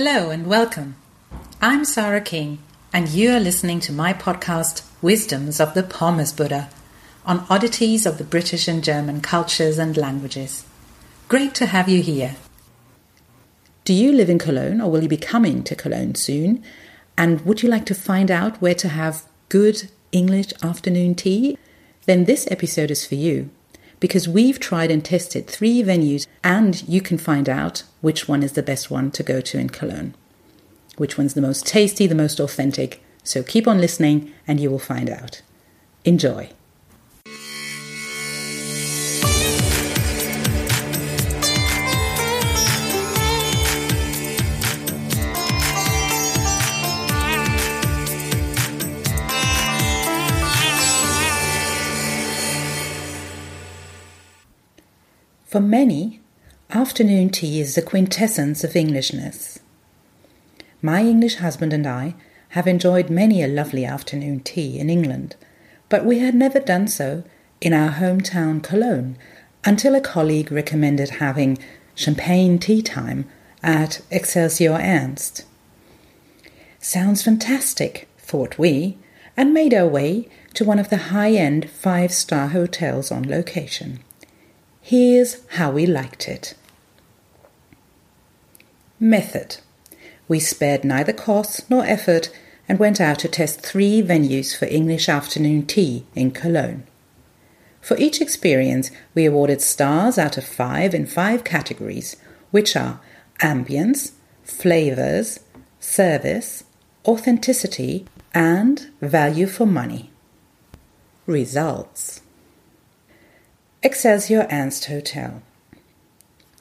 Hello and welcome. I'm Sarah King, and you are listening to my podcast, Wisdoms of the Pommesbude, on oddities of the British and German cultures and languages. Great to have you here. Do you live in Cologne or will you be coming to Cologne soon? And would you like to find out where to have good English afternoon tea? Then this episode is for you because we've tried and tested three venues and you can find out which one is the best one to go to in Cologne. Which one's the most tasty, the most authentic. So keep on listening and you will find out. Enjoy. For many, afternoon tea is the quintessence of Englishness. My English husband and I have enjoyed many a lovely afternoon tea in England, but we had never done so in our hometown Cologne until a colleague recommended having champagne tea time at Excelsior Ernst. Sounds fantastic, thought we, and made our way to one of the high end five star hotels on location. Here's how we liked it. Method. We spared neither cost nor effort and went out to test three venues for English afternoon tea in Cologne. For each experience, we awarded stars out of five in five categories, which are ambience, flavors, service, authenticity, and value for money. Results Excelsior Ernst Hotel.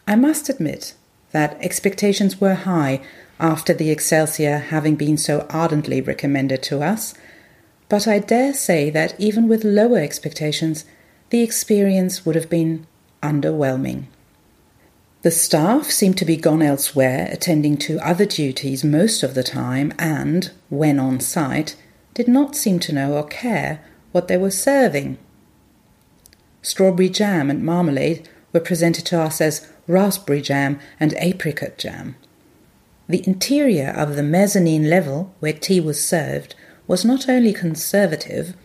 I must admit that expectations were high after the Excelsior having been so ardently recommended to us, but I dare say that even with lower expectations, the experience would have been underwhelming. The staff seemed to be gone elsewhere, attending to other duties most of the time, and, when on site, did not seem to know or care what they were serving strawberry jam and marmalade were presented to us as raspberry jam and apricot jam. The interior of the mezzanine level where tea was served was not only conservative,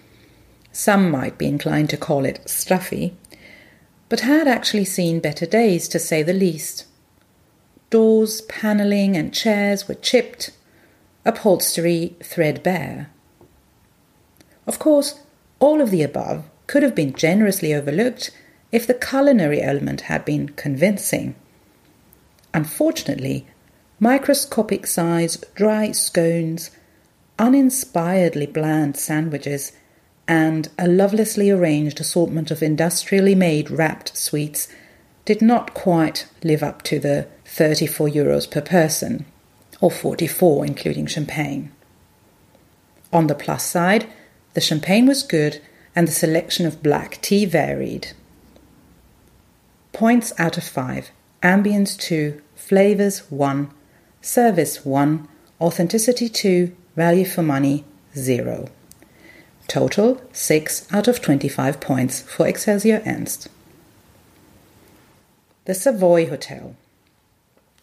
some might be inclined to call it stuffy, but had actually seen better days to say the least. Doors, panelling, and chairs were chipped, upholstery threadbare. Of course, all of the above could have been generously overlooked if the culinary element had been convincing. Unfortunately, microscopic sized dry scones, uninspiredly bland sandwiches, and a lovelessly arranged assortment of industrially made wrapped sweets did not quite live up to the 34 euros per person, or 44 including champagne. On the plus side, the champagne was good and the selection of black tea varied. Points out of 5 Ambience 2, Flavors 1, Service 1, Authenticity 2, Value for Money 0. Total 6 out of 25 points for Excelsior Ernst. The Savoy Hotel.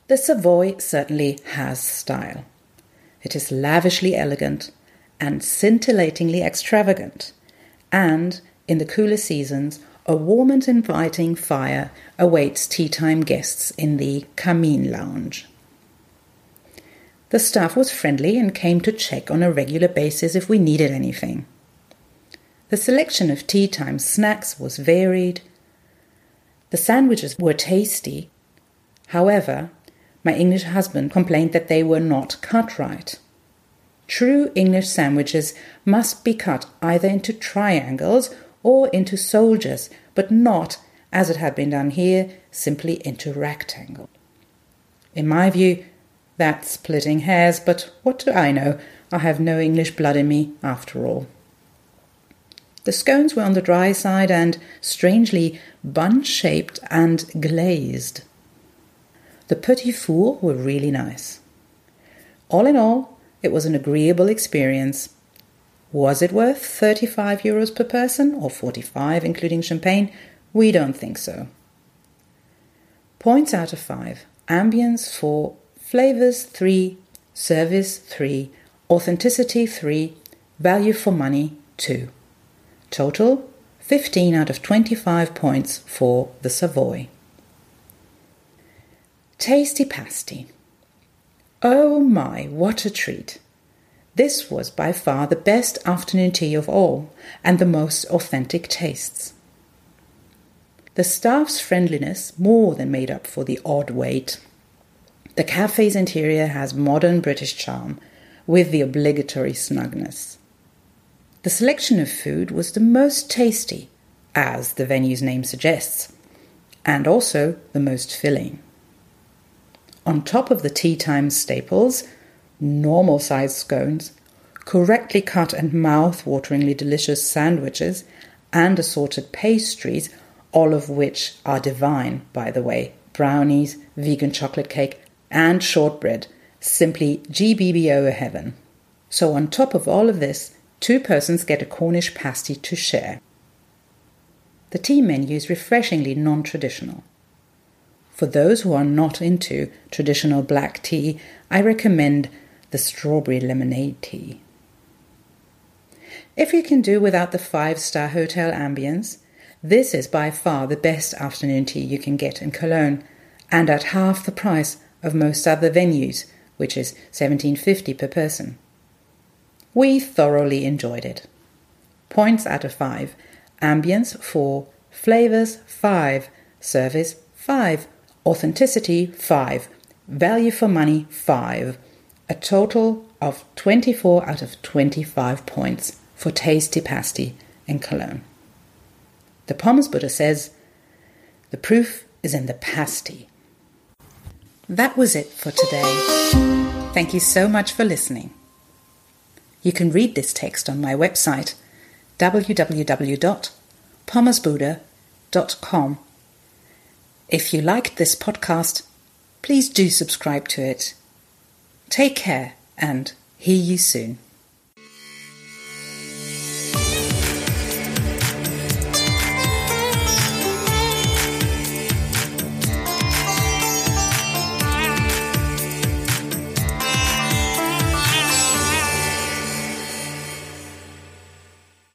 The Savoy certainly has style. It is lavishly elegant and scintillatingly extravagant and, in the cooler seasons, a warm and inviting fire awaits tea time guests in the Kamin Lounge. The staff was friendly and came to check on a regular basis if we needed anything. The selection of tea time snacks was varied. The sandwiches were tasty. However, my English husband complained that they were not cut right. True English sandwiches must be cut either into triangles or into soldiers, but not, as it had been done here, simply into rectangles. In my view, that's splitting hairs, but what do I know? I have no English blood in me, after all. The scones were on the dry side and, strangely, bun shaped and glazed. The petit fours were really nice. All in all, it was an agreeable experience. Was it worth 35 euros per person or 45 including champagne? We don't think so. Points out of 5. Ambience 4, flavors 3, service 3, authenticity 3, value for money 2. Total 15 out of 25 points for the Savoy. Tasty pasty. Oh my, what a treat! This was by far the best afternoon tea of all and the most authentic tastes. The staff's friendliness more than made up for the odd wait. The cafe's interior has modern British charm with the obligatory snugness. The selection of food was the most tasty, as the venue's name suggests, and also the most filling. On top of the tea time staples, normal sized scones, correctly cut and mouth wateringly delicious sandwiches, and assorted pastries, all of which are divine, by the way brownies, vegan chocolate cake, and shortbread, simply GBBO heaven. So, on top of all of this, two persons get a Cornish pasty to share. The tea menu is refreshingly non traditional. For those who are not into traditional black tea, I recommend the strawberry lemonade tea. If you can do without the five star hotel ambience, this is by far the best afternoon tea you can get in Cologne, and at half the price of most other venues, which is 17.50 per person. We thoroughly enjoyed it. Points out of 5. Ambience 4. Flavors 5. Service 5. Authenticity 5. Value for money 5. A total of 24 out of 25 points for Tasty Pasty in Cologne. The Pommesbude says, The proof is in the pasty. That was it for today. Thank you so much for listening. You can read this text on my website www.pommesbude.com. If you liked this podcast, please do subscribe to it. Take care and hear you soon.